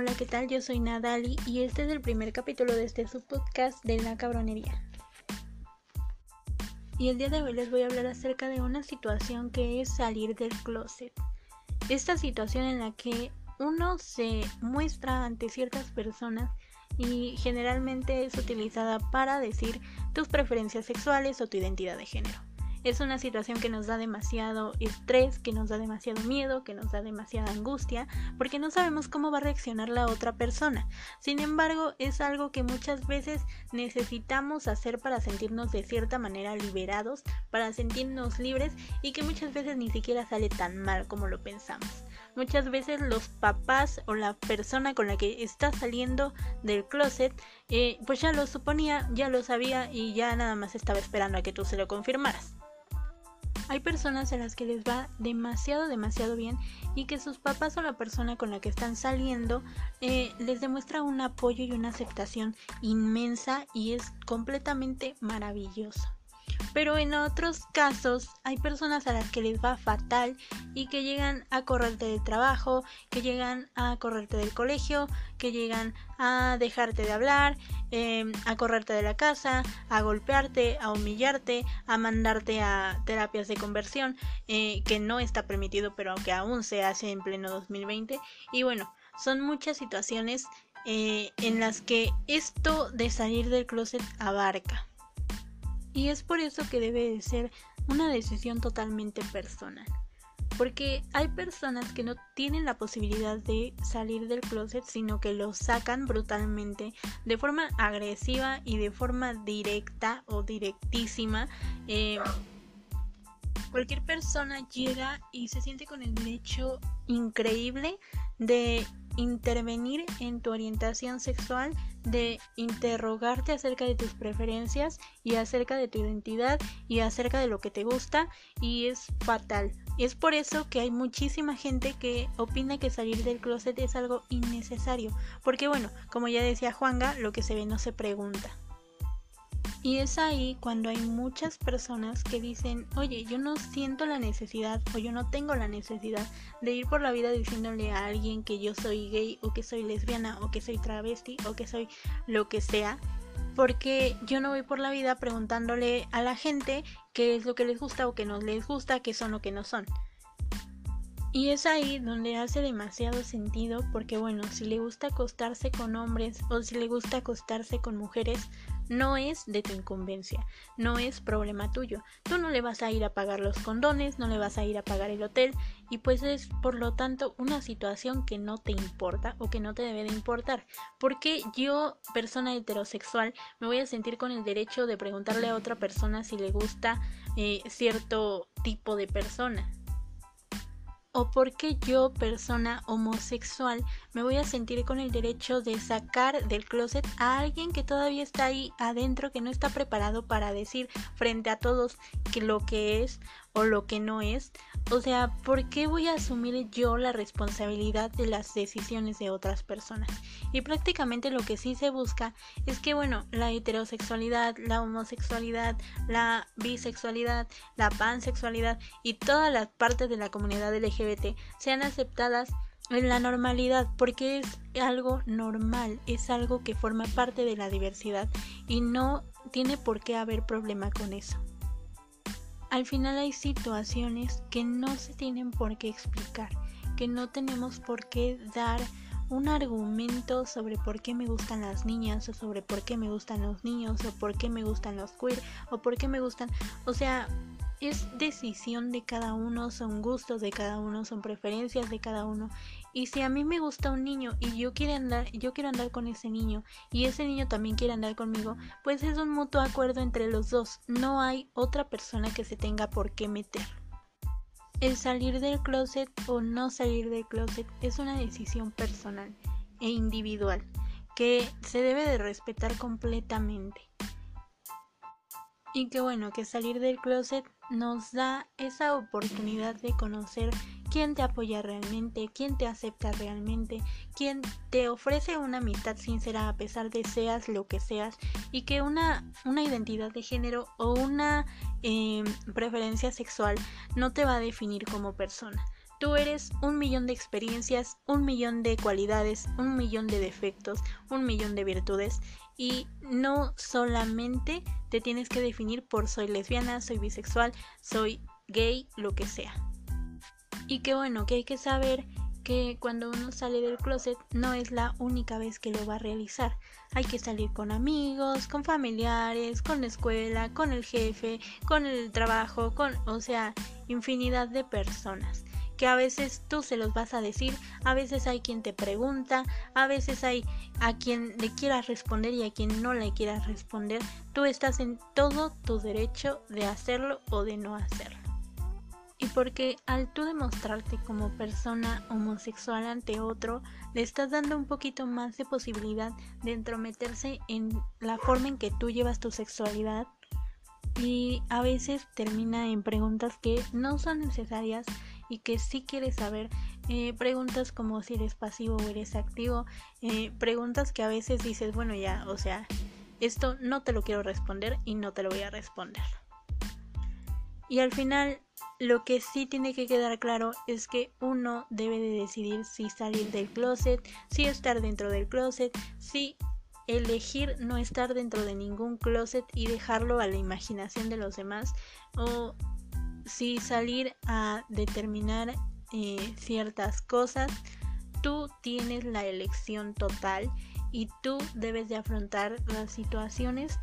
Hola, ¿qué tal? Yo soy Nadali y este es el primer capítulo de este subpodcast de La Cabronería. Y el día de hoy les voy a hablar acerca de una situación que es salir del closet. Esta situación en la que uno se muestra ante ciertas personas y generalmente es utilizada para decir tus preferencias sexuales o tu identidad de género. Es una situación que nos da demasiado estrés, que nos da demasiado miedo, que nos da demasiada angustia, porque no sabemos cómo va a reaccionar la otra persona. Sin embargo, es algo que muchas veces necesitamos hacer para sentirnos de cierta manera liberados, para sentirnos libres y que muchas veces ni siquiera sale tan mal como lo pensamos. Muchas veces los papás o la persona con la que está saliendo del closet, eh, pues ya lo suponía, ya lo sabía y ya nada más estaba esperando a que tú se lo confirmaras. Hay personas a las que les va demasiado, demasiado bien y que sus papás o la persona con la que están saliendo eh, les demuestra un apoyo y una aceptación inmensa y es completamente maravilloso pero en otros casos hay personas a las que les va fatal y que llegan a correrte del trabajo, que llegan a correrte del colegio, que llegan a dejarte de hablar, em, a correrte de la casa, a golpearte, a humillarte, a mandarte a terapias de conversión, eh, que no está permitido, pero aunque aún se hace en pleno 2020. Y bueno, son muchas situaciones eh, en las que esto de salir del closet abarca. Y es por eso que debe de ser una decisión totalmente personal. Porque hay personas que no tienen la posibilidad de salir del closet, sino que lo sacan brutalmente, de forma agresiva y de forma directa o directísima. Eh, cualquier persona llega y se siente con el derecho increíble de intervenir en tu orientación sexual, de interrogarte acerca de tus preferencias y acerca de tu identidad y acerca de lo que te gusta y es fatal. Es por eso que hay muchísima gente que opina que salir del closet es algo innecesario, porque bueno, como ya decía Juanga, lo que se ve no se pregunta. Y es ahí cuando hay muchas personas que dicen, oye, yo no siento la necesidad o yo no tengo la necesidad de ir por la vida diciéndole a alguien que yo soy gay o que soy lesbiana o que soy travesti o que soy lo que sea. Porque yo no voy por la vida preguntándole a la gente qué es lo que les gusta o qué no les gusta, qué son o qué no son. Y es ahí donde hace demasiado sentido porque bueno, si le gusta acostarse con hombres o si le gusta acostarse con mujeres, no es de tu incumbencia, no es problema tuyo. Tú no le vas a ir a pagar los condones, no le vas a ir a pagar el hotel y pues es por lo tanto una situación que no te importa o que no te debe de importar. Porque yo, persona heterosexual, me voy a sentir con el derecho de preguntarle a otra persona si le gusta eh, cierto tipo de persona o porque yo, persona homosexual, me voy a sentir con el derecho de sacar del closet a alguien que todavía está ahí adentro, que no está preparado para decir frente a todos que lo que es o lo que no es. O sea, ¿por qué voy a asumir yo la responsabilidad de las decisiones de otras personas? Y prácticamente lo que sí se busca es que, bueno, la heterosexualidad, la homosexualidad, la bisexualidad, la pansexualidad y todas las partes de la comunidad LGBT sean aceptadas en la normalidad, porque es algo normal, es algo que forma parte de la diversidad y no tiene por qué haber problema con eso. Al final hay situaciones que no se tienen por qué explicar, que no tenemos por qué dar un argumento sobre por qué me gustan las niñas o sobre por qué me gustan los niños o por qué me gustan los queer o por qué me gustan, o sea, es decisión de cada uno, son gustos de cada uno, son preferencias de cada uno. Y si a mí me gusta un niño y yo quiero andar, yo quiero andar con ese niño y ese niño también quiere andar conmigo, pues es un mutuo acuerdo entre los dos. No hay otra persona que se tenga por qué meter. El salir del closet o no salir del closet es una decisión personal e individual que se debe de respetar completamente. Y que bueno, que salir del closet nos da esa oportunidad de conocer quién te apoya realmente, quién te acepta realmente, quién te ofrece una amistad sincera a pesar de seas lo que seas y que una, una identidad de género o una em, preferencia sexual no te va a definir como persona. Tú eres un millón de experiencias, un millón de cualidades, un millón de defectos, un millón de virtudes y no solamente te tienes que definir por soy lesbiana, soy bisexual, soy gay, lo que sea. Y que bueno, que hay que saber que cuando uno sale del closet no es la única vez que lo va a realizar. Hay que salir con amigos, con familiares, con la escuela, con el jefe, con el trabajo, con, o sea, infinidad de personas que a veces tú se los vas a decir, a veces hay quien te pregunta, a veces hay a quien le quieras responder y a quien no le quieras responder. Tú estás en todo tu derecho de hacerlo o de no hacerlo. Y porque al tú demostrarte como persona homosexual ante otro, le estás dando un poquito más de posibilidad de entrometerse en la forma en que tú llevas tu sexualidad y a veces termina en preguntas que no son necesarias y que sí quieres saber. Eh, preguntas como si eres pasivo o eres activo. Eh, preguntas que a veces dices, bueno ya, o sea, esto no te lo quiero responder y no te lo voy a responder. Y al final, lo que sí tiene que quedar claro es que uno debe de decidir si salir del closet, si estar dentro del closet, si elegir no estar dentro de ningún closet y dejarlo a la imaginación de los demás o si salir a determinar eh, ciertas cosas, tú tienes la elección total y tú debes de afrontar las situaciones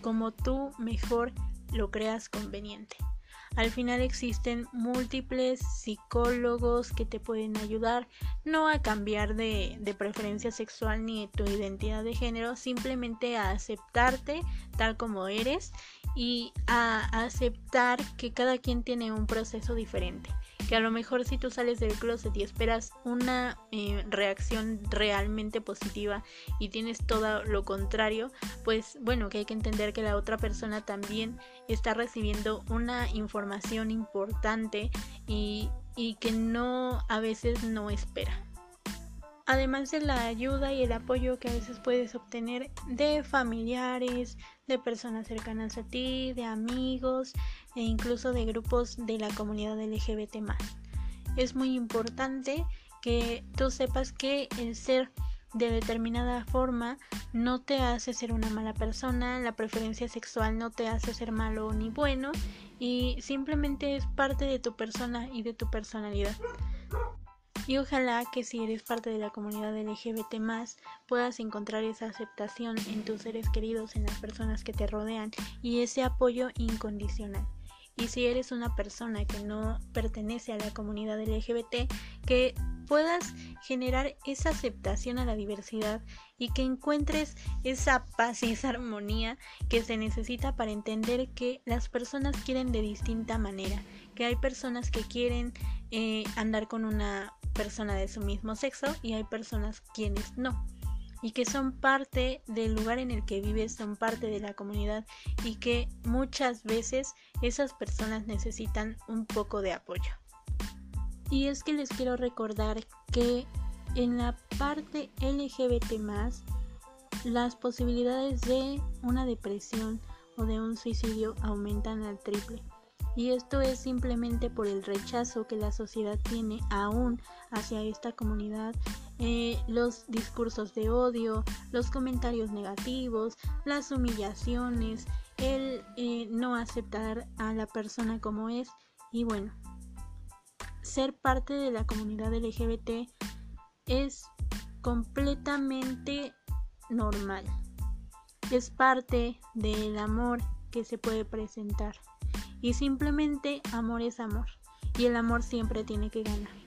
como tú mejor lo creas conveniente. Al final existen múltiples psicólogos que te pueden ayudar no a cambiar de, de, preferencia sexual ni tu identidad de género, simplemente a aceptarte tal como eres y a aceptar que cada quien tiene un proceso diferente. Que a lo mejor si tú sales del closet y esperas una eh, reacción realmente positiva y tienes todo lo contrario, pues bueno, que hay que entender que la otra persona también está recibiendo una información importante y, y que no a veces no espera además de la ayuda y el apoyo que a veces puedes obtener de familiares, de personas cercanas a ti, de amigos e incluso de grupos de la comunidad LGBT. Es muy importante que tú sepas que el ser de determinada forma no te hace ser una mala persona, la preferencia sexual no te hace ser malo ni bueno y simplemente es parte de tu persona y de tu personalidad. Y ojalá que si eres parte de la comunidad LGBT puedas encontrar esa aceptación en tus seres queridos, en las personas que te rodean y ese apoyo incondicional. Y si eres una persona que no pertenece a la comunidad LGBT, que puedas generar esa aceptación a la diversidad y que encuentres esa paz y esa armonía que se necesita para entender que las personas quieren de distinta manera, que hay personas que quieren eh, andar con una persona de su mismo sexo y hay personas quienes no y que son parte del lugar en el que vives, son parte de la comunidad y que muchas veces esas personas necesitan un poco de apoyo. Y es que les quiero recordar que en la parte LGBT las posibilidades de una depresión o de un suicidio aumentan al triple. Y esto es simplemente por el rechazo que la sociedad tiene aún hacia esta comunidad, eh, los discursos de odio, los comentarios negativos, las humillaciones, el eh, no aceptar a la persona como es y bueno, ser parte de la comunidad LGBT es completamente normal. Es parte del amor que se puede presentar. Y simplemente amor es amor. Y el amor siempre tiene que ganar.